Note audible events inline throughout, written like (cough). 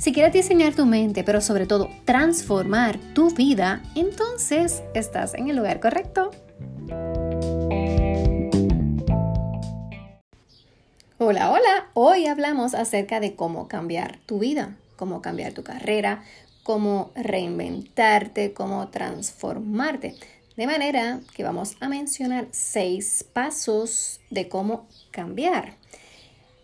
Si quieres diseñar tu mente, pero sobre todo transformar tu vida, entonces estás en el lugar correcto. Hola, hola. Hoy hablamos acerca de cómo cambiar tu vida, cómo cambiar tu carrera, cómo reinventarte, cómo transformarte. De manera que vamos a mencionar seis pasos de cómo cambiar.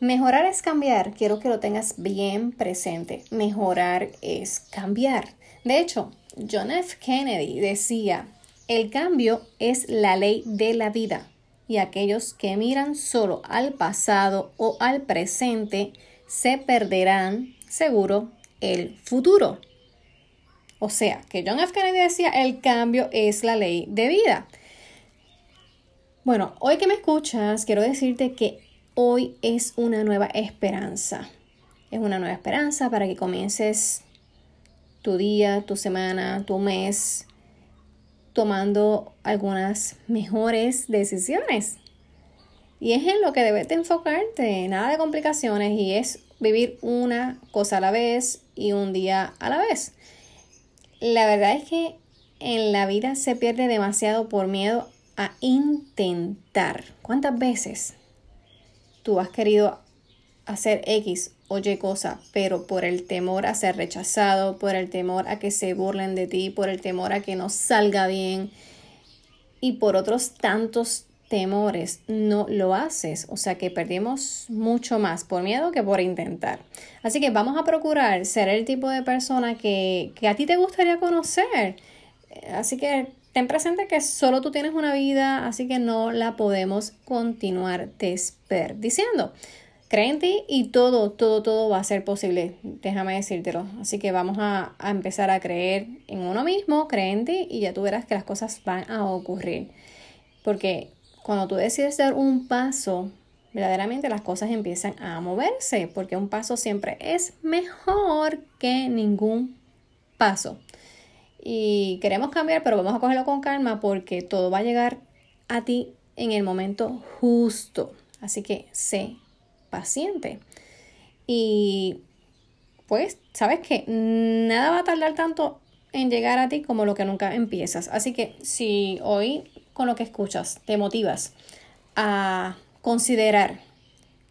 Mejorar es cambiar, quiero que lo tengas bien presente. Mejorar es cambiar. De hecho, John F. Kennedy decía, el cambio es la ley de la vida y aquellos que miran solo al pasado o al presente se perderán seguro el futuro. O sea, que John F. Kennedy decía, el cambio es la ley de vida. Bueno, hoy que me escuchas, quiero decirte que hoy es una nueva esperanza. Es una nueva esperanza para que comiences tu día, tu semana, tu mes tomando algunas mejores decisiones. Y es en lo que debes de enfocarte, nada de complicaciones y es vivir una cosa a la vez y un día a la vez. La verdad es que en la vida se pierde demasiado por miedo a intentar. ¿Cuántas veces tú has querido hacer X o Y cosa, pero por el temor a ser rechazado, por el temor a que se burlen de ti, por el temor a que no salga bien y por otros tantos temores no lo haces. O sea que perdemos mucho más por miedo que por intentar. Así que vamos a procurar ser el tipo de persona que, que a ti te gustaría conocer. Así que ten presente que solo tú tienes una vida, así que no la podemos continuar desperdiciando. Cree en ti y todo, todo, todo va a ser posible. Déjame decírtelo. Así que vamos a, empezar a creer en uno mismo, cree en ti y ya tú verás que las cosas van a ocurrir. Porque cuando tú decides dar un paso, verdaderamente las cosas empiezan a moverse. Porque un paso siempre es mejor que ningún paso y queremos cambiar, pero vamos a cogerlo con calma porque todo va a llegar a ti en el momento justo. Así que sé paciente. Y pues, sabes que nada va a tardar tanto en llegar a ti como lo que nunca empiezas. Así que si hoy con lo que escuchas te motivas a considerar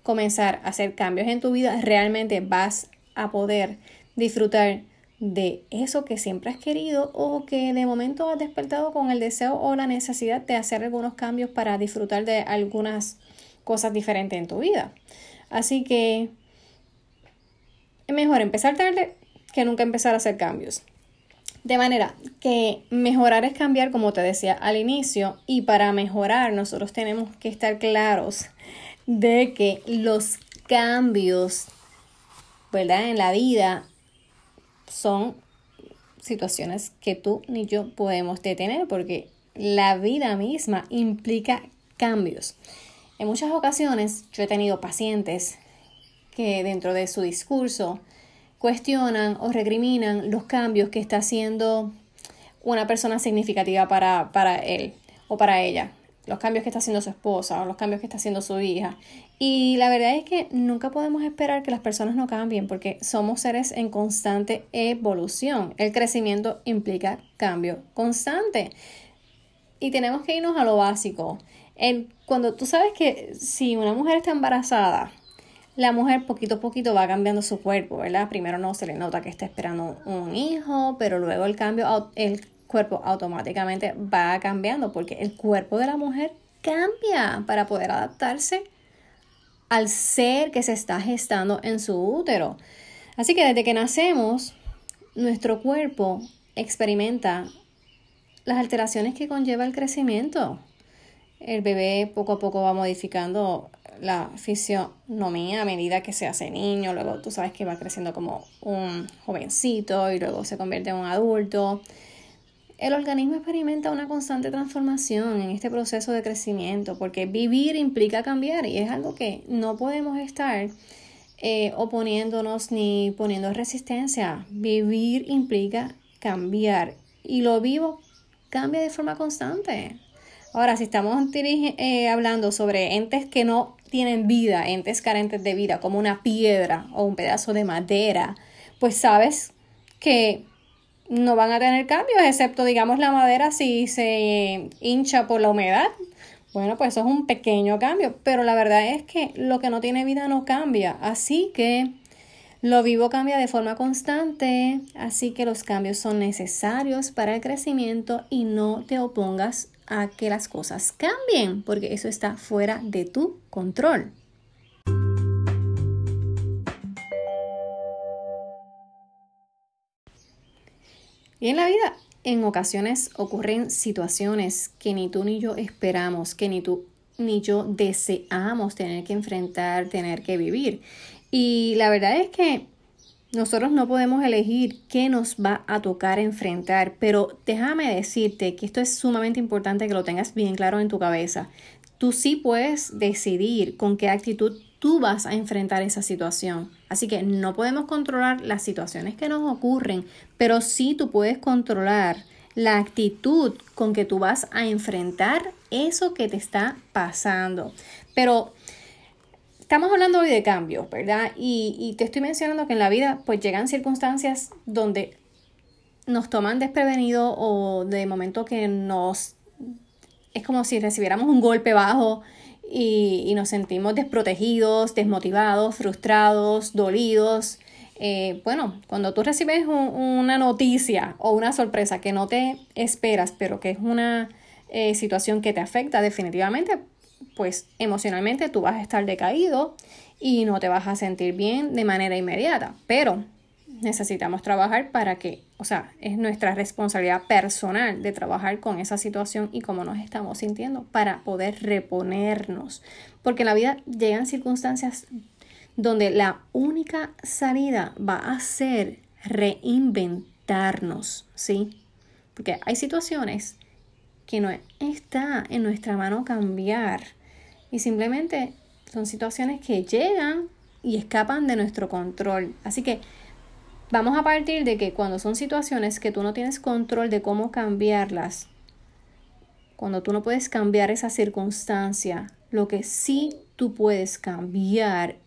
comenzar a hacer cambios en tu vida, realmente vas a poder disfrutar de eso que siempre has querido o que de momento has despertado con el deseo o la necesidad de hacer algunos cambios para disfrutar de algunas cosas diferentes en tu vida. Así que es mejor empezar tarde que nunca empezar a hacer cambios. De manera que mejorar es cambiar, como te decía al inicio, y para mejorar nosotros tenemos que estar claros de que los cambios, ¿verdad? En la vida son situaciones que tú ni yo podemos detener porque la vida misma implica cambios. En muchas ocasiones yo he tenido pacientes que dentro de su discurso cuestionan o recriminan los cambios que está haciendo una persona significativa para, para él o para ella los cambios que está haciendo su esposa o los cambios que está haciendo su hija. Y la verdad es que nunca podemos esperar que las personas no cambien porque somos seres en constante evolución. El crecimiento implica cambio constante. Y tenemos que irnos a lo básico. El, cuando tú sabes que si una mujer está embarazada, la mujer poquito a poquito va cambiando su cuerpo, ¿verdad? Primero no se le nota que está esperando un hijo, pero luego el cambio, cuerpo automáticamente va cambiando porque el cuerpo de la mujer cambia para poder adaptarse al ser que se está gestando en su útero. Así que desde que nacemos, nuestro cuerpo experimenta las alteraciones que conlleva el crecimiento. El bebé poco a poco va modificando la fisionomía a medida que se hace niño, luego tú sabes que va creciendo como un jovencito y luego se convierte en un adulto el organismo experimenta una constante transformación en este proceso de crecimiento, porque vivir implica cambiar y es algo que no podemos estar eh, oponiéndonos ni poniendo resistencia. Vivir implica cambiar y lo vivo cambia de forma constante. Ahora, si estamos eh, hablando sobre entes que no tienen vida, entes carentes de vida, como una piedra o un pedazo de madera, pues sabes que no van a tener cambios, excepto, digamos, la madera si se hincha por la humedad. Bueno, pues eso es un pequeño cambio, pero la verdad es que lo que no tiene vida no cambia. Así que lo vivo cambia de forma constante, así que los cambios son necesarios para el crecimiento y no te opongas a que las cosas cambien, porque eso está fuera de tu control. Y en la vida, en ocasiones ocurren situaciones que ni tú ni yo esperamos, que ni tú ni yo deseamos tener que enfrentar, tener que vivir. Y la verdad es que nosotros no podemos elegir qué nos va a tocar enfrentar, pero déjame decirte que esto es sumamente importante que lo tengas bien claro en tu cabeza. Tú sí puedes decidir con qué actitud tú vas a enfrentar esa situación. Así que no podemos controlar las situaciones que nos ocurren, pero sí tú puedes controlar la actitud con que tú vas a enfrentar eso que te está pasando. Pero estamos hablando hoy de cambios, ¿verdad? Y, te estoy mencionando que en la vida pues llegan circunstancias donde nos toman desprevenido o de momento que nos... Es como si recibiéramos un golpe bajo y, nos sentimos desprotegidos, desmotivados, frustrados, dolidos. Eh, bueno, cuando tú recibes una noticia o una sorpresa que no te esperas, pero que es una eh, situación que te afecta definitivamente, pues emocionalmente tú vas a estar decaído y no te vas a sentir bien de manera inmediata. Pero necesitamos trabajar para que, o sea, es nuestra responsabilidad personal de trabajar con esa situación y cómo nos estamos sintiendo para poder reponernos. Porque en la vida llegan circunstancias donde la única salida va a ser reinventarnos, ¿sí? Porque hay situaciones que no está en nuestra mano cambiar y simplemente son situaciones que llegan y escapan de nuestro control. Así que vamos a partir de que cuando son situaciones que tú no tienes control de cómo cambiarlas, cuando tú no puedes cambiar esa circunstancia, lo que sí tú puedes cambiar,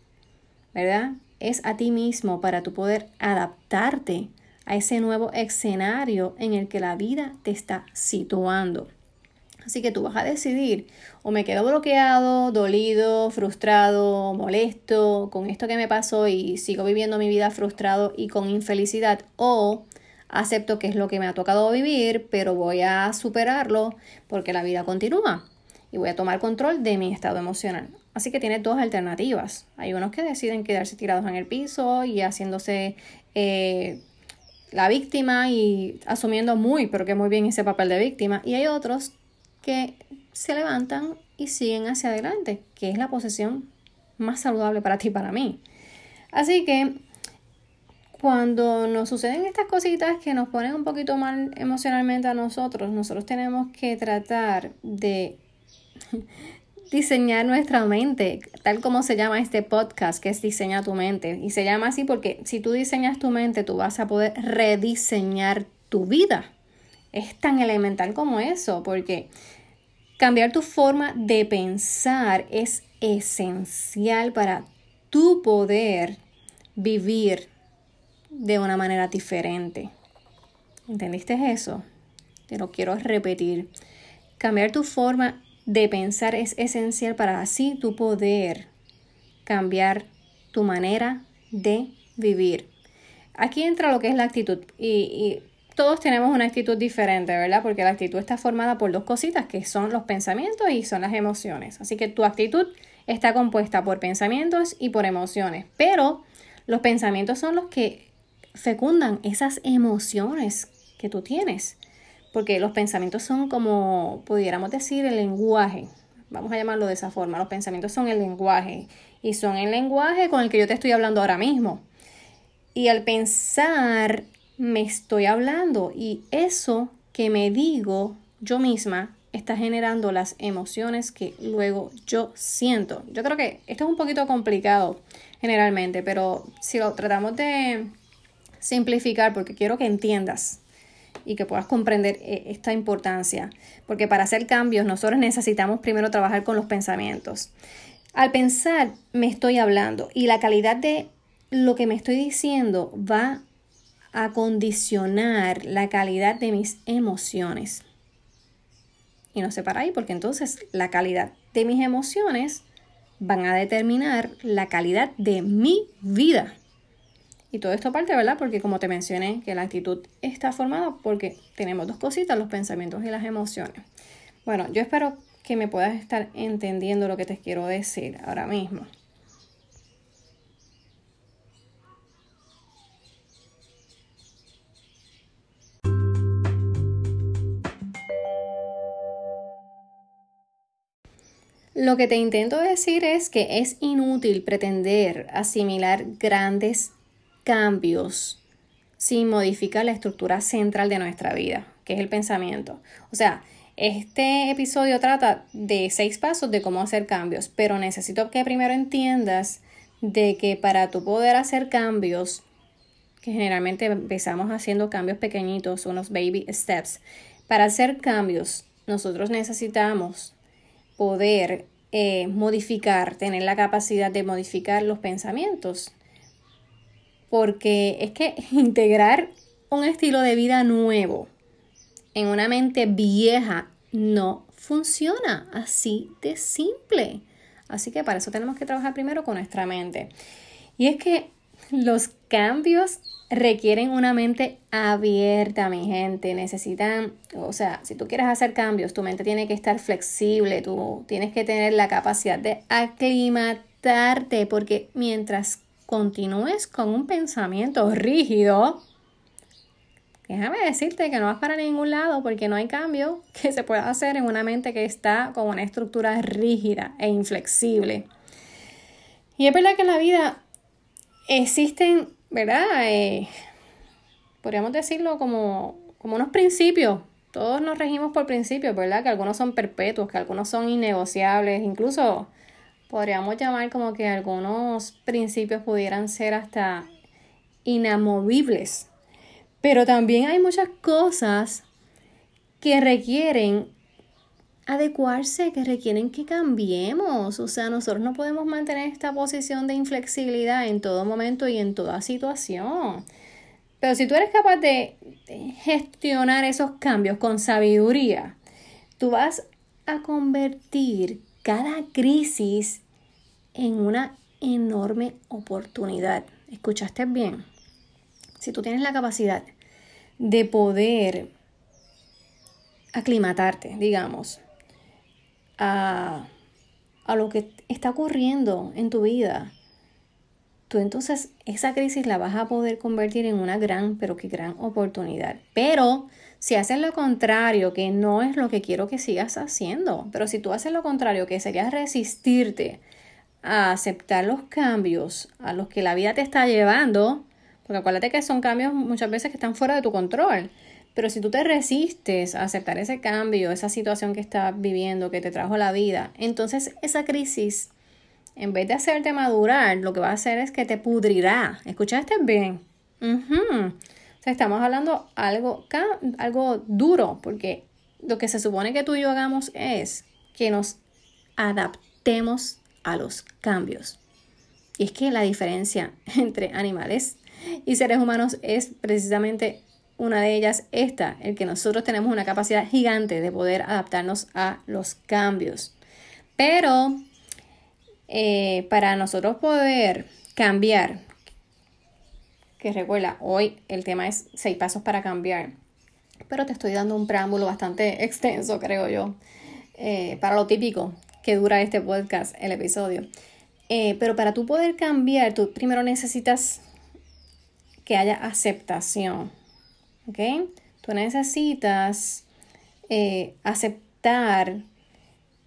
¿verdad? Es a ti mismo para tu poder adaptarte a ese nuevo escenario en el que la vida te está situando. Así que tú vas a decidir o me quedo bloqueado, dolido, frustrado, molesto con esto que me pasó y sigo viviendo mi vida frustrado y con infelicidad o acepto que es lo que me ha tocado vivir, pero voy a superarlo porque la vida continúa y voy a tomar control de mi estado emocional. Así que tienes dos alternativas. Hay unos que deciden quedarse tirados en el piso y haciéndose eh, la víctima y asumiendo muy, pero que muy bien ese papel de víctima. Y hay otros se levantan y siguen hacia adelante, que es la posición más saludable para ti y para mí. Así que cuando nos suceden estas cositas que nos ponen un poquito mal emocionalmente a nosotros, nosotros tenemos que tratar de (laughs) diseñar nuestra mente, tal como se llama este podcast, que es Diseña tu mente. Y se llama así porque si tú diseñas tu mente, tú vas a poder rediseñar tu vida. Es tan elemental como eso, porque cambiar tu forma de pensar es esencial para tu poder vivir de una manera diferente. ¿Entendiste eso? Te lo quiero repetir. Cambiar tu forma de pensar es esencial para así tu poder cambiar tu manera de vivir. Aquí entra lo que es la actitud y, todos tenemos una actitud diferente, ¿verdad? Porque la actitud está formada por dos cositas, que son los pensamientos y son las emociones. Así que tu actitud está compuesta por pensamientos y por emociones, pero los pensamientos son los que fecundan esas emociones que tú tienes, porque los pensamientos son como, pudiéramos decir, el lenguaje. Vamos a llamarlo de esa forma. Los pensamientos son el lenguaje y son el lenguaje con el que yo te estoy hablando ahora mismo. Y al pensar me estoy hablando y eso que me digo yo misma está generando las emociones que luego yo siento. Yo creo que esto es un poquito complicado generalmente, pero si lo tratamos de simplificar, porque quiero que entiendas y que puedas comprender eh, esta importancia, porque para hacer cambios nosotros necesitamos primero trabajar con los pensamientos. Al pensar me estoy hablando y la calidad de lo que me estoy diciendo va a condicionar la calidad de mis emociones. Y no se para ahí porque entonces la calidad de mis emociones van a determinar la calidad de mi vida. Y todo esto parte, ¿verdad? Porque como te mencioné, que la actitud está formada porque tenemos dos cositas, los pensamientos y las emociones. Bueno, yo espero que me puedas estar entendiendo lo que te quiero decir ahora mismo. Lo que te intento decir es que es inútil pretender asimilar grandes cambios sin modificar la estructura central de nuestra vida, que es el pensamiento. O sea, este episodio trata de seis pasos de cómo hacer cambios, pero necesito que primero entiendas de que para tu poder hacer cambios, que generalmente empezamos haciendo cambios pequeñitos, unos baby steps, para hacer cambios nosotros necesitamos poder eh, modificar, tener la capacidad de modificar los pensamientos. Porque es que (laughs) integrar un estilo de vida nuevo en una mente vieja no funciona así de simple. Así que para eso tenemos que trabajar primero con nuestra mente. Y es que los cambios requieren una mente abierta, mi gente. Necesitan, o sea, si tú quieres hacer cambios, tu mente tiene que estar flexible, tú tienes que tener la capacidad de aclimatarte, porque mientras continúes con un pensamiento rígido, déjame decirte que no vas para ningún lado porque no hay cambio que se pueda hacer en una mente que está con una estructura rígida e inflexible. Y es verdad que en la vida existen ¿verdad? Eh, podríamos decirlo como, como unos principios. Todos nos regimos por principios, ¿verdad? Que algunos son perpetuos, que algunos son innegociables, incluso podríamos llamar como que algunos principios pudieran ser hasta inamovibles. Pero también hay muchas cosas que requieren adecuarse, que requieren que cambiemos. O sea, nosotros no podemos mantener esta posición de inflexibilidad en todo momento y en toda situación. Pero si tú eres capaz de gestionar esos cambios con sabiduría, tú vas a convertir cada crisis en una enorme oportunidad. ¿Escuchaste bien? Si tú tienes la capacidad de poder aclimatarte, digamos, a, lo que está ocurriendo en tu vida, tú entonces esa crisis la vas a poder convertir en una gran, pero qué gran oportunidad. Pero si haces lo contrario, que no es lo que quiero que sigas haciendo, pero si tú haces lo contrario, que sería resistirte a aceptar los cambios a los que la vida te está llevando, porque acuérdate que son cambios muchas veces que están fuera de tu control. Pero si tú te resistes a aceptar ese cambio, esa situación que estás viviendo, que te trajo la vida, entonces esa crisis, en vez de hacerte madurar, lo que va a hacer es que te pudrirá. ¿Escuchaste bien? Sea, estamos hablando algo, algo duro, porque lo que se supone que tú y yo hagamos es que nos adaptemos a los cambios. Y es que la diferencia (laughs) entre animales y seres humanos es precisamente una de ellas esta, el que nosotros tenemos una capacidad gigante de poder adaptarnos a los cambios. Pero eh, para nosotros poder cambiar, que recuerda, hoy el tema es seis pasos para cambiar, pero te estoy dando un preámbulo bastante extenso, creo yo, eh, para lo típico que dura este podcast, el episodio. Eh, pero para tú poder cambiar, tú primero necesitas que haya aceptación. ¿Ok? Tú necesitas eh, aceptar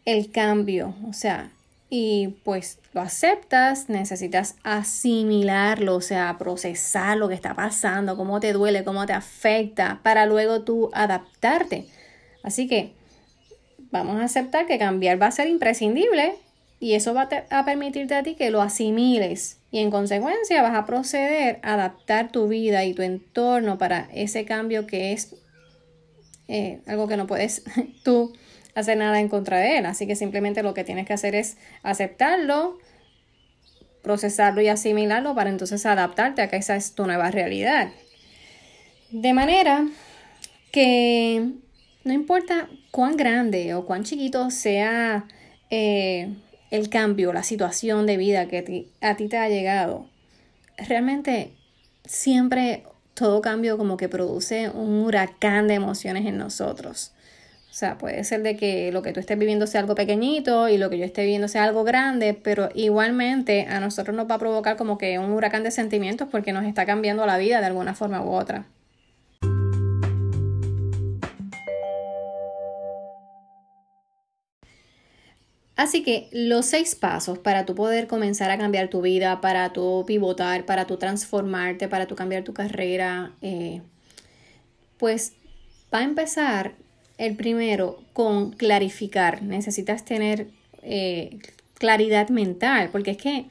el cambio, o sea, y pues lo aceptas, necesitas asimilarlo, o sea, procesar lo que está pasando, cómo te duele, cómo te afecta, para luego tú adaptarte. Así que vamos a aceptar que cambiar va a ser imprescindible y eso va a permitirte a ti que lo asimiles y en consecuencia vas a proceder a adaptar tu vida y tu entorno para ese cambio que es eh, algo que no puedes (laughs) tú hacer nada en contra de él. Así que simplemente lo que tienes que hacer es aceptarlo, procesarlo y asimilarlo para entonces adaptarte a que esa es tu nueva realidad. De manera que no importa cuán grande o cuán chiquito sea eh, el cambio, la situación de vida que a ti te ha llegado, realmente siempre todo cambio como que produce un huracán de emociones en nosotros. O sea, puede ser de que lo que tú estés viviendo sea algo pequeñito y lo que yo esté viviendo sea algo grande, pero igualmente a nosotros nos va a provocar como que un huracán de sentimientos porque nos está cambiando la vida de alguna forma u otra. Así que los seis pasos para tú poder comenzar a cambiar tu vida, para tú pivotar, para tú transformarte, para tú cambiar tu carrera, eh, pues va a empezar el primero, con clarificar. Necesitas tener eh, claridad mental, porque es que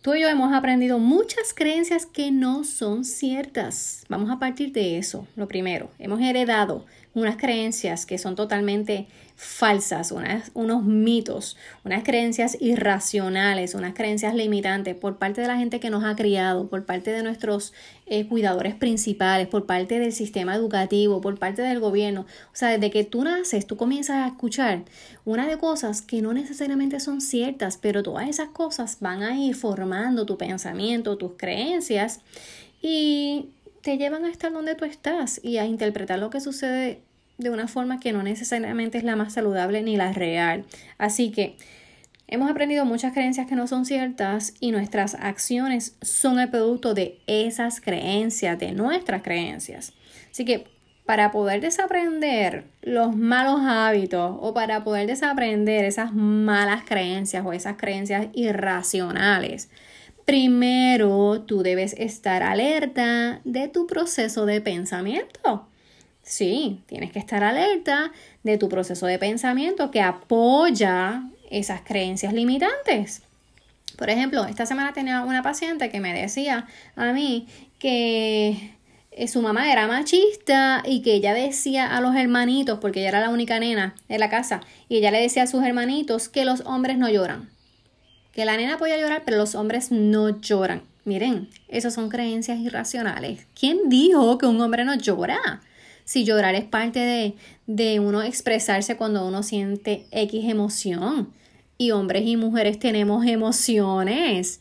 tú y yo hemos aprendido muchas creencias que no son ciertas. Vamos a partir de eso, lo primero. Hemos heredado unas creencias que son totalmente falsas, unos mitos, unas creencias irracionales, unas creencias limitantes por parte de la gente que nos ha criado, por parte de nuestros eh, cuidadores principales, por parte del sistema educativo, por parte del gobierno. O sea, desde que tú naces, tú comienzas a escuchar una de cosas que no necesariamente son ciertas, pero todas esas cosas van a ir formando tu pensamiento, tus creencias y te llevan a estar donde tú estás y a interpretar lo que sucede de una forma que no necesariamente es la más saludable ni la real. Así que hemos aprendido muchas creencias que no son ciertas y nuestras acciones son el producto de esas creencias, de nuestras creencias. Así que para poder desaprender los malos hábitos o para poder desaprender esas malas creencias o esas creencias irracionales, primero tú debes estar alerta de tu proceso de pensamiento. Sí, tienes que estar alerta de tu proceso de pensamiento que apoya esas creencias limitantes. Por ejemplo, esta semana tenía una paciente que me decía a mí que eh, su mamá era machista y que ella decía a los hermanitos, porque ella era la única nena de la casa, y ella le decía a sus hermanitos que los hombres no lloran. Que la nena podía llorar, pero los hombres no lloran. Miren, esas son creencias irracionales. ¿Quién dijo que un hombre no llora? si llorar es parte de, de uno expresarse cuando uno siente X emoción. Y hombres y mujeres tenemos emociones.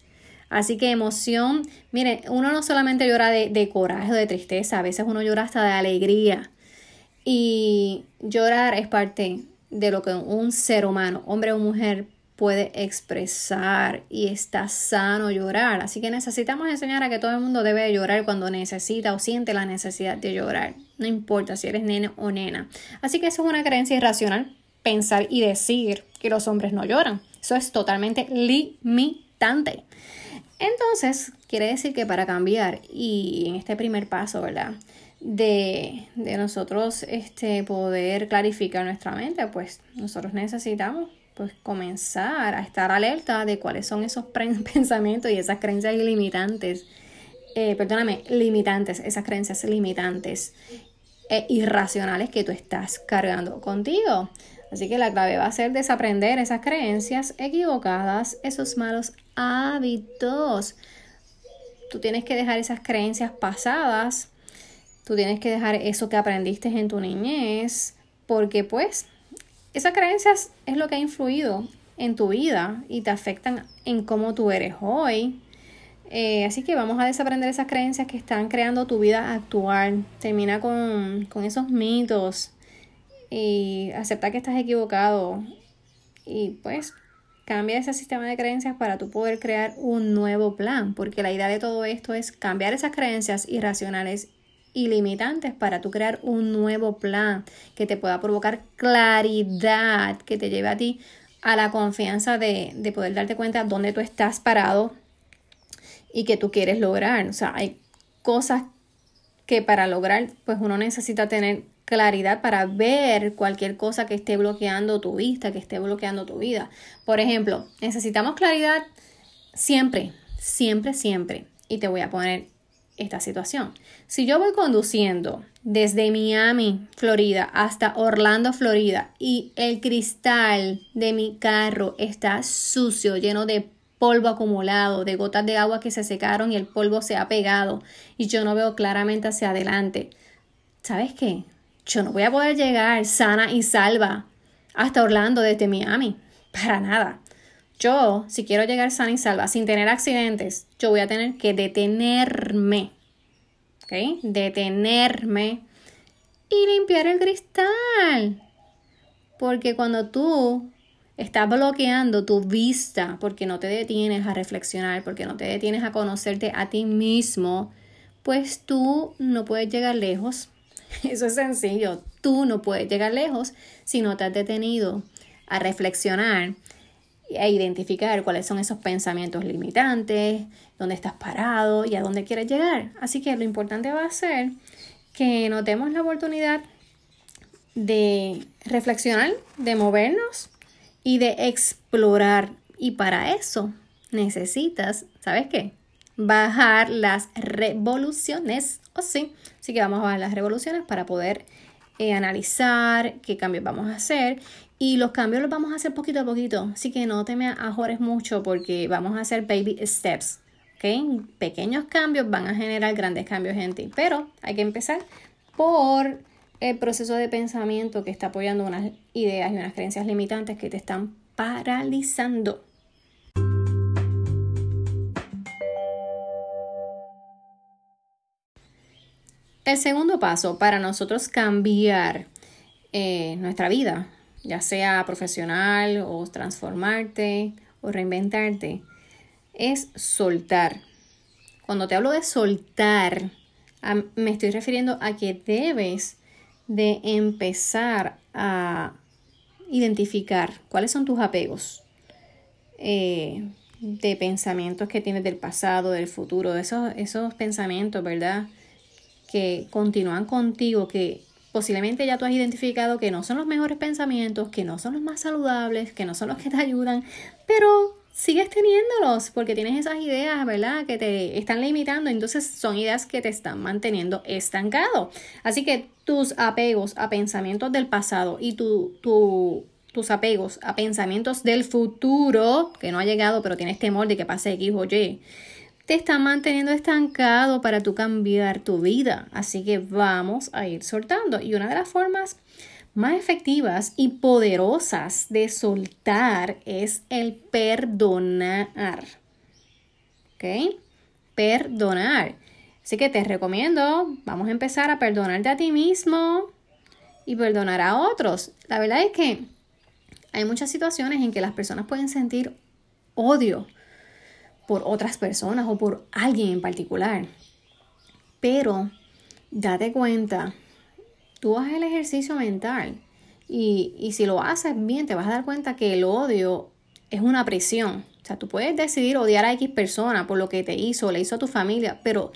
Así que emoción, mire, uno no solamente llora de, de coraje o de tristeza, a veces uno llora hasta de alegría. Y llorar es parte de lo que un ser humano, hombre o mujer, puede expresar y está sano llorar. Así que necesitamos enseñar a que todo el mundo debe llorar cuando necesita o siente la necesidad de llorar. No importa si eres nene o nena. Así que eso es una creencia irracional, pensar y decir que los hombres no lloran. Eso es totalmente limitante. Entonces, quiere decir que para cambiar y en este primer paso, ¿verdad? De, de nosotros este, poder clarificar nuestra mente, pues nosotros necesitamos pues comenzar a estar alerta de cuáles son esos (laughs) pensamientos y esas creencias limitantes, eh, perdóname, limitantes, esas creencias limitantes e irracionales que tú estás cargando contigo. Así que la clave va a ser desaprender esas creencias equivocadas, esos malos hábitos. Tú tienes que dejar esas creencias pasadas, tú tienes que dejar eso que aprendiste en tu niñez, porque pues esas creencias es lo que ha influido en tu vida y te afectan en cómo tú eres hoy. Eh, así que vamos a desaprender esas creencias que están creando tu vida actual. Termina con, con esos mitos y acepta que estás equivocado. Y pues cambia ese sistema de creencias para tú poder crear un nuevo plan, porque la idea de todo esto es cambiar esas creencias irracionales limitantes para tú crear un nuevo plan que te pueda provocar claridad, que te lleve a ti a la confianza de, de poder darte cuenta dónde tú estás parado y que tú quieres lograr. O sea, hay cosas que para lograr, pues uno necesita tener claridad para ver cualquier cosa que esté bloqueando tu vista, que esté bloqueando tu vida. Por ejemplo, necesitamos claridad siempre, siempre, siempre. Y te voy a poner esta situación. Si yo voy conduciendo desde Miami, Florida, hasta Orlando, Florida, y el cristal de mi carro está sucio, lleno de polvo acumulado, de gotas de agua que se secaron y el polvo se ha pegado, y yo no veo claramente hacia adelante, ¿sabes qué? Yo no voy a poder llegar sana y salva hasta Orlando desde Miami, para nada. Yo, si quiero llegar sana y salva sin tener accidentes, yo voy a tener que detenerme. ¿Ok? Detenerme y limpiar el cristal. Porque cuando tú estás bloqueando tu vista, porque no te detienes a reflexionar, porque no te detienes a conocerte a ti mismo, pues tú no puedes llegar lejos. (laughs) Eso es sencillo. Tú no puedes llegar lejos si no te has detenido a reflexionar e identificar cuáles son esos pensamientos limitantes, dónde estás parado y a dónde quieres llegar. Así que lo importante va a ser que notemos la oportunidad de reflexionar, de movernos y de explorar. Y para eso necesitas, ¿sabes qué? Bajar las revoluciones, o sí. Así que vamos a bajar las revoluciones para poder eh, analizar qué cambios vamos a hacer y los cambios los vamos a hacer poquito a poquito, así que no te me ajores mucho porque vamos a hacer baby steps. ¿ok? Pequeños cambios van a generar grandes cambios en ti, pero hay que empezar por el proceso de pensamiento que está apoyando unas ideas y unas creencias limitantes que te están paralizando. El segundo paso para nosotros cambiar eh, nuestra vida, ya sea profesional o transformarte o reinventarte, es soltar. Cuando te hablo de soltar, me estoy refiriendo a que debes de empezar a identificar cuáles son tus apegos eh, de pensamientos que tienes del pasado, del futuro, esos, esos pensamientos, ¿verdad? Que continúan contigo, que posiblemente ya tú has identificado que no son los mejores pensamientos, que no son los más saludables, que no son los que te ayudan, pero sigues teniéndolos porque tienes esas ideas, ¿verdad? Que te están limitando, entonces son ideas que te están manteniendo estancado. Así que tus apegos a pensamientos del pasado y tu, tus apegos a pensamientos del futuro, que no ha llegado, pero tienes temor de que pase X o Y, te está manteniendo estancado para tú cambiar tu vida. Así que vamos a ir soltando. Y una de las formas más efectivas y poderosas de soltar es el perdonar. ¿Ok? Perdonar. Así que te recomiendo, vamos a empezar a perdonarte a ti mismo y perdonar a otros. La verdad es que hay muchas situaciones en que las personas pueden sentir odio por otras personas o por alguien en particular. Pero date cuenta, tú haces el ejercicio mental y, y si lo haces bien, te vas a dar cuenta que el odio es una presión. O sea, tú puedes decidir odiar a X persona por lo que te hizo, le hizo a tu familia, pero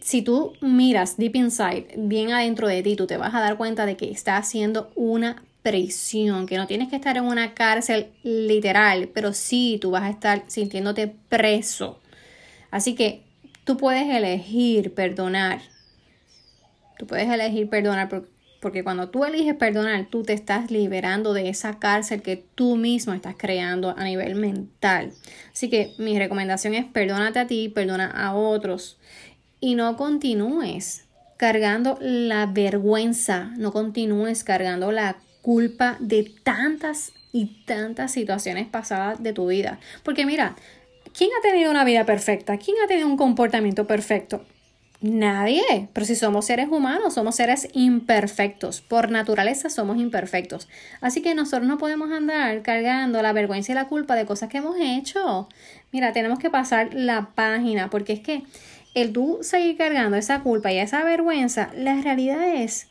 si tú miras deep inside, bien adentro de ti, tú te vas a dar cuenta de que está haciendo una prisión, que no tienes que estar en una cárcel literal, pero sí tú vas a estar sintiéndote preso. Así que tú puedes elegir perdonar. Tú puedes elegir perdonar porque cuando tú eliges perdonar, tú te estás liberando de esa cárcel que tú mismo estás creando a nivel mental. Así que mi recomendación es perdónate a ti, perdona a otros y no continúes cargando la vergüenza, no continúes cargando la culpa de tantas y tantas situaciones pasadas de tu vida. Porque mira, ¿quién ha tenido una vida perfecta? ¿Quién ha tenido un comportamiento perfecto? Nadie, pero si somos seres humanos, somos seres imperfectos, por naturaleza somos imperfectos. Así que nosotros no podemos andar cargando la vergüenza y la culpa de cosas que hemos hecho. Mira, tenemos que pasar la página, porque es que el tú seguir cargando esa culpa y esa vergüenza, la realidad es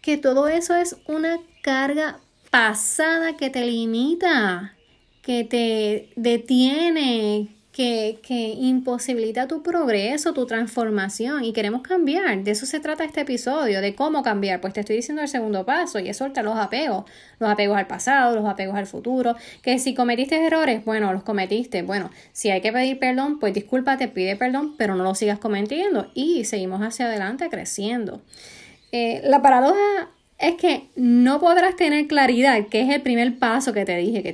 que todo eso es una carga pasada que te limita, que te detiene, que, que, imposibilita tu progreso, tu transformación y queremos cambiar. De eso se trata este episodio, de cómo cambiar. Pues te estoy diciendo el segundo paso y es soltar los apegos, los apegos al pasado, los apegos al futuro, que si cometiste errores, bueno, los cometiste. Bueno, si hay que pedir perdón, pues discúlpate, pide perdón, pero no lo sigas cometiendo y seguimos hacia adelante creciendo. Eh, la paradoja es que no podrás tener claridad, que es el primer paso que te dije, que,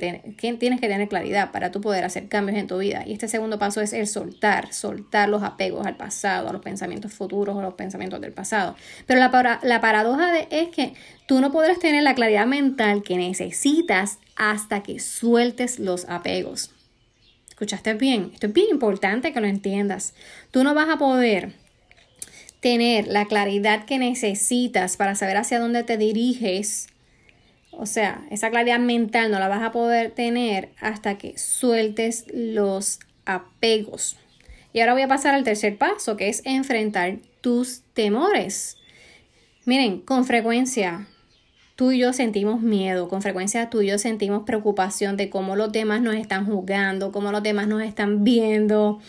tienes que tener claridad para tú poder hacer cambios en tu vida. Y este segundo paso es el soltar, soltar los apegos al pasado, a los pensamientos futuros o los pensamientos del pasado. Pero la, paradoja es que tú no podrás tener la claridad mental que necesitas hasta que sueltes los apegos. ¿Escuchaste bien? Esto es bien importante que lo entiendas. Tú no vas a poder tener la claridad que necesitas para saber hacia dónde te diriges, o sea, esa claridad mental no la vas a poder tener hasta que sueltes los apegos. Y ahora voy a pasar al tercer paso, que es enfrentar tus temores. Miren, con frecuencia tú y yo sentimos miedo, con frecuencia tú y yo sentimos preocupación de cómo los demás nos están juzgando, cómo los demás nos están viendo.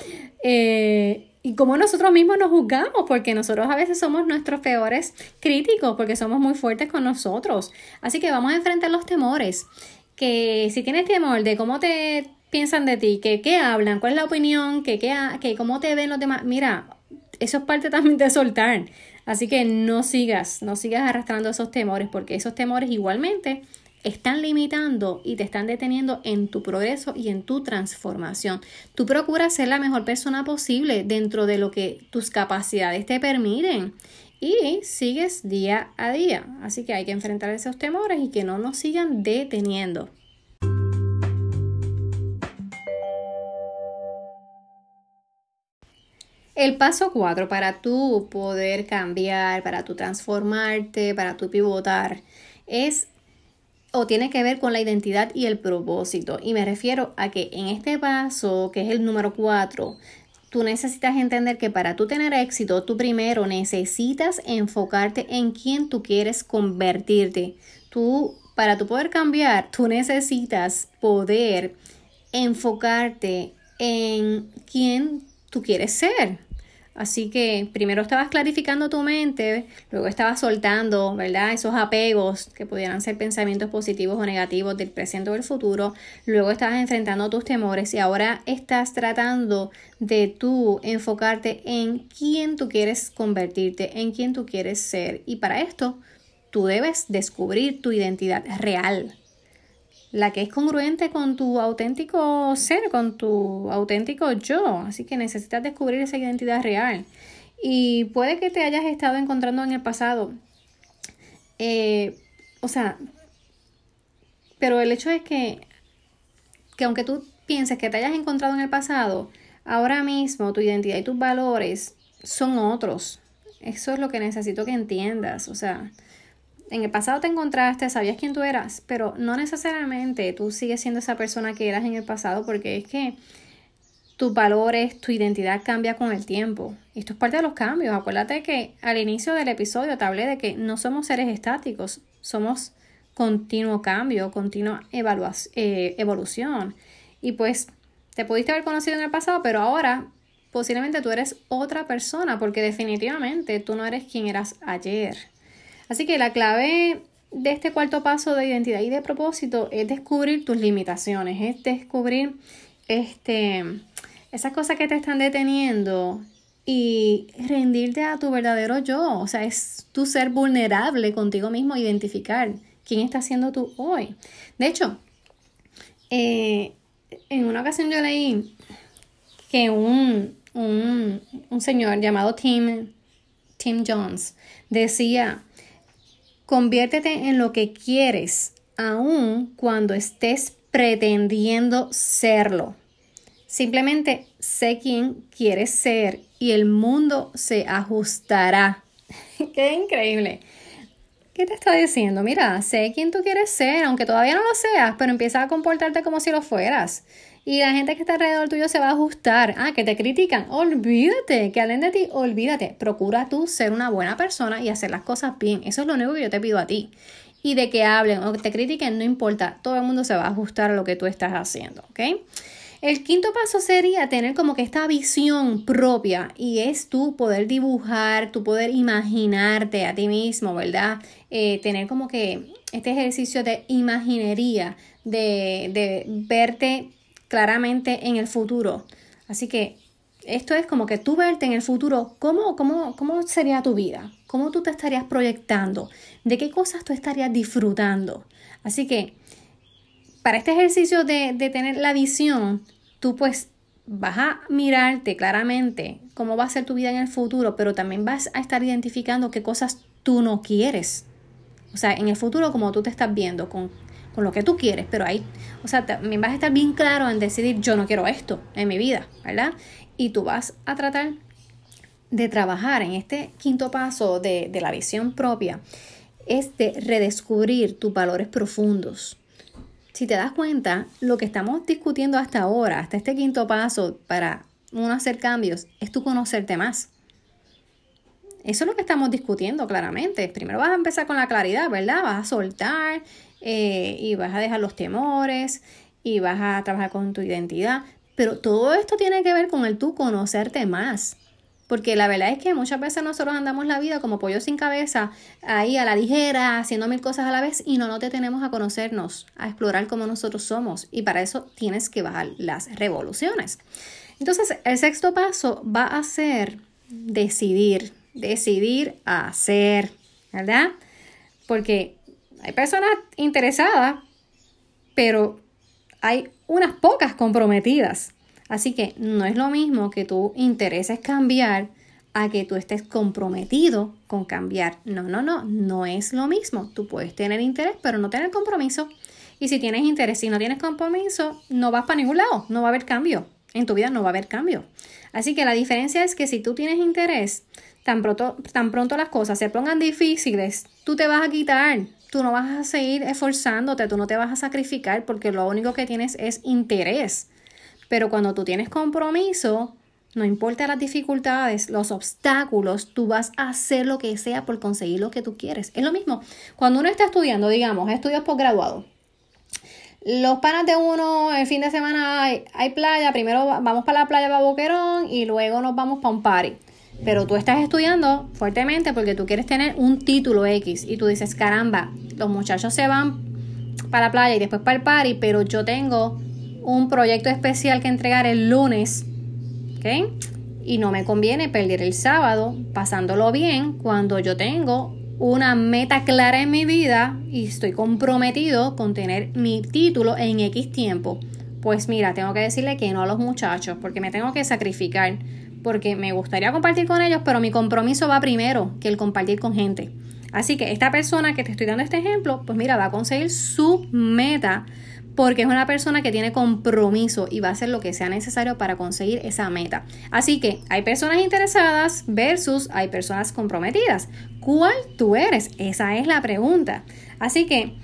Eh, y cómo nosotros mismos nos juzgamos, porque nosotros a veces somos nuestros peores críticos, porque somos muy fuertes con nosotros. Así que vamos a enfrentar los temores. Que si tienes temor de cómo te piensan de ti, que qué hablan, cuál es la opinión, que, que cómo te ven los demás, mira, eso es parte también de soltar. Así que no sigas, no sigas arrastrando esos temores, porque esos temores igualmente están limitando y te están deteniendo en tu progreso y en tu transformación. Tú procuras ser la mejor persona posible dentro de lo que tus capacidades te permiten y sigues día a día. Así que hay que enfrentar esos temores y que no nos sigan deteniendo. El paso 4 para tú poder cambiar, para tú transformarte, para tú pivotar, es o tiene que ver con la identidad y el propósito. Y me refiero a que en este paso, que es el número 4, tú necesitas entender que para tú tener éxito, tú primero necesitas enfocarte en quién tú quieres convertirte. Tú, para tú poder cambiar, tú necesitas poder enfocarte en quién tú quieres ser. Así que primero estabas clarificando tu mente, luego estabas soltando, ¿verdad? Esos apegos que pudieran ser pensamientos positivos o negativos del presente o del futuro, luego estabas enfrentando tus temores y ahora estás tratando de tú enfocarte en quién tú quieres convertirte, en quién tú quieres ser. Y para esto, tú debes descubrir tu identidad real, la que es congruente con tu auténtico ser, con tu auténtico yo. Así que necesitas descubrir esa identidad real. Y puede que te hayas estado encontrando en el pasado. Eh, o sea, pero el hecho es que, que aunque tú pienses que te hayas encontrado en el pasado, ahora mismo tu identidad y tus valores son otros. Eso es lo que necesito que entiendas. O sea, en el pasado te encontraste, sabías quién tú eras, pero no necesariamente tú sigues siendo esa persona que eras en el pasado porque es que tus valores, tu identidad cambia con el tiempo. Esto es parte de los cambios. Acuérdate que al inicio del episodio te hablé de que no somos seres estáticos, somos continuo cambio, continua eh, evolución. Y pues te pudiste haber conocido en el pasado, pero ahora posiblemente tú eres otra persona porque definitivamente tú no eres quien eras ayer. Así que la clave de este cuarto paso de identidad y de propósito es descubrir tus limitaciones, es descubrir este, esas cosas que te están deteniendo y rendirte a tu verdadero yo. O sea, es tu ser vulnerable contigo mismo, identificar quién está siendo tú hoy. De hecho, eh, en una ocasión yo leí que un, un, un señor llamado Tim, Tim Jones decía Conviértete en lo que quieres, aun cuando estés pretendiendo serlo. Simplemente sé quién quieres ser y el mundo se ajustará. (laughs) Qué increíble. ¿Qué te está diciendo? Mira, sé quién tú quieres ser, aunque todavía no lo seas, pero empieza a comportarte como si lo fueras. Y la gente que está alrededor tuyo se va a ajustar. Ah, que te critican. Olvídate, que hablen de ti, olvídate. Procura tú ser una buena persona y hacer las cosas bien. Eso es lo único que yo te pido a ti. Y de que hablen o que te critiquen, no importa. Todo el mundo se va a ajustar a lo que tú estás haciendo, ¿ok? El quinto paso sería tener como que esta visión propia y es tú poder dibujar, tu poder imaginarte a ti mismo, ¿verdad? Eh, tener como que este ejercicio de imaginería, de, de verte claramente en el futuro. Así que esto es como que tú verte en el futuro, ¿cómo, cómo, cómo sería tu vida? ¿Cómo tú te estarías proyectando? ¿De qué cosas tú estarías disfrutando? Así que para este ejercicio de, tener la visión, tú pues vas a mirarte claramente cómo va a ser tu vida en el futuro, pero también vas a estar identificando qué cosas tú no quieres. O sea, en el futuro como tú te estás viendo con, con lo que tú quieres, pero ahí, o sea, también vas a estar bien claro en decidir yo no quiero esto en mi vida, ¿verdad? Y tú vas a tratar de trabajar en este quinto paso de, de la visión propia, es de redescubrir tus valores profundos si te das cuenta, lo que estamos discutiendo hasta ahora, hasta este quinto paso para uno hacer cambios, es tú conocerte más. Eso es lo que estamos discutiendo claramente. Primero vas a empezar con la claridad, ¿verdad? Vas a soltar eh, y vas a dejar los temores y vas a trabajar con tu identidad. Pero todo esto tiene que ver con el tú conocerte más. Porque la verdad es que muchas veces nosotros andamos la vida como pollo sin cabeza, ahí a la ligera, haciendo mil cosas a la vez y no nos detenemos a conocernos, a explorar cómo nosotros somos. Y para eso tienes que bajar las revoluciones. Entonces, el sexto paso va a ser decidir, decidir a hacer, ¿verdad? Porque hay personas interesadas, pero hay unas pocas comprometidas. Así que no es lo mismo que tú intereses cambiar a que tú estés comprometido con cambiar. No, no, no, no es lo mismo. Tú puedes tener interés, pero no tener compromiso. Y si tienes interés y no tienes compromiso, no vas para ningún lado, no va a haber cambio. En tu vida no va a haber cambio. Así que la diferencia es que si tú tienes interés, tan pronto, tan pronto las cosas se pongan difíciles, tú te vas a quitar. Tú no vas a seguir esforzándote, tú no te vas a sacrificar porque lo único que tienes es interés. Pero cuando tú tienes compromiso, no importa las dificultades, los obstáculos, tú vas a hacer lo que sea por conseguir lo que tú quieres. Es lo mismo. Cuando uno está estudiando, digamos, estudios posgraduados, los panas de uno, el fin de semana hay, playa, primero vamos para la playa para Boquerón y luego nos vamos para un party. Pero tú estás estudiando fuertemente porque tú quieres tener un título X y tú dices, caramba, los muchachos se van para la playa y después para el party, pero yo tengo un proyecto especial que entregar el lunes, ¿ok? Y no me conviene perder el sábado pasándolo bien cuando yo tengo una meta clara en mi vida y estoy comprometido con tener mi título en X tiempo. Pues mira, tengo que decirle que no a los muchachos porque me tengo que sacrificar porque me gustaría compartir con ellos, pero mi compromiso va primero que el compartir con gente. Así que esta persona que te estoy dando este ejemplo, pues mira, va a conseguir su meta porque es una persona que tiene compromiso y va a hacer lo que sea necesario para conseguir esa meta. Así que hay personas interesadas versus hay personas comprometidas. ¿Cuál tú eres? Esa es la pregunta. Así que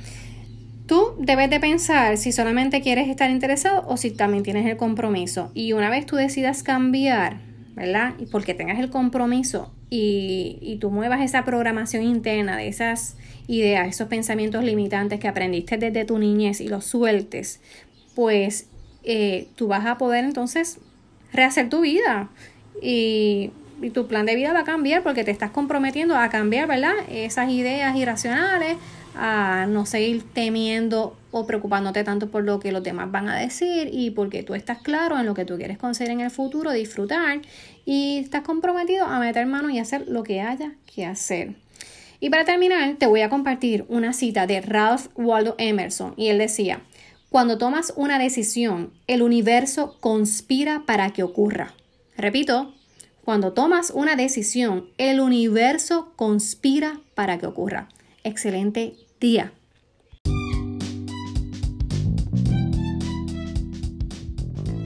tú debes de pensar si solamente quieres estar interesado o si también tienes el compromiso. Y una vez tú decidas cambiar, ¿verdad? Y porque tengas el compromiso y, y tú muevas esa programación interna de esas ideas, esos pensamientos limitantes que aprendiste desde tu niñez y los sueltes, pues eh, tú vas a poder entonces rehacer tu vida y, y, tu plan de vida va a cambiar porque te estás comprometiendo a cambiar, ¿verdad? Esas ideas irracionales, a no seguir temiendo o preocupándote tanto por lo que los demás van a decir y porque tú estás claro en lo que tú quieres conseguir en el futuro, disfrutar y estás comprometido a meter mano y hacer lo que haya que hacer. Y para terminar, te voy a compartir una cita de Ralph Waldo Emerson y él decía, cuando tomas una decisión, el universo conspira para que ocurra. Repito, cuando tomas una decisión, el universo conspira para que ocurra. Excelente día.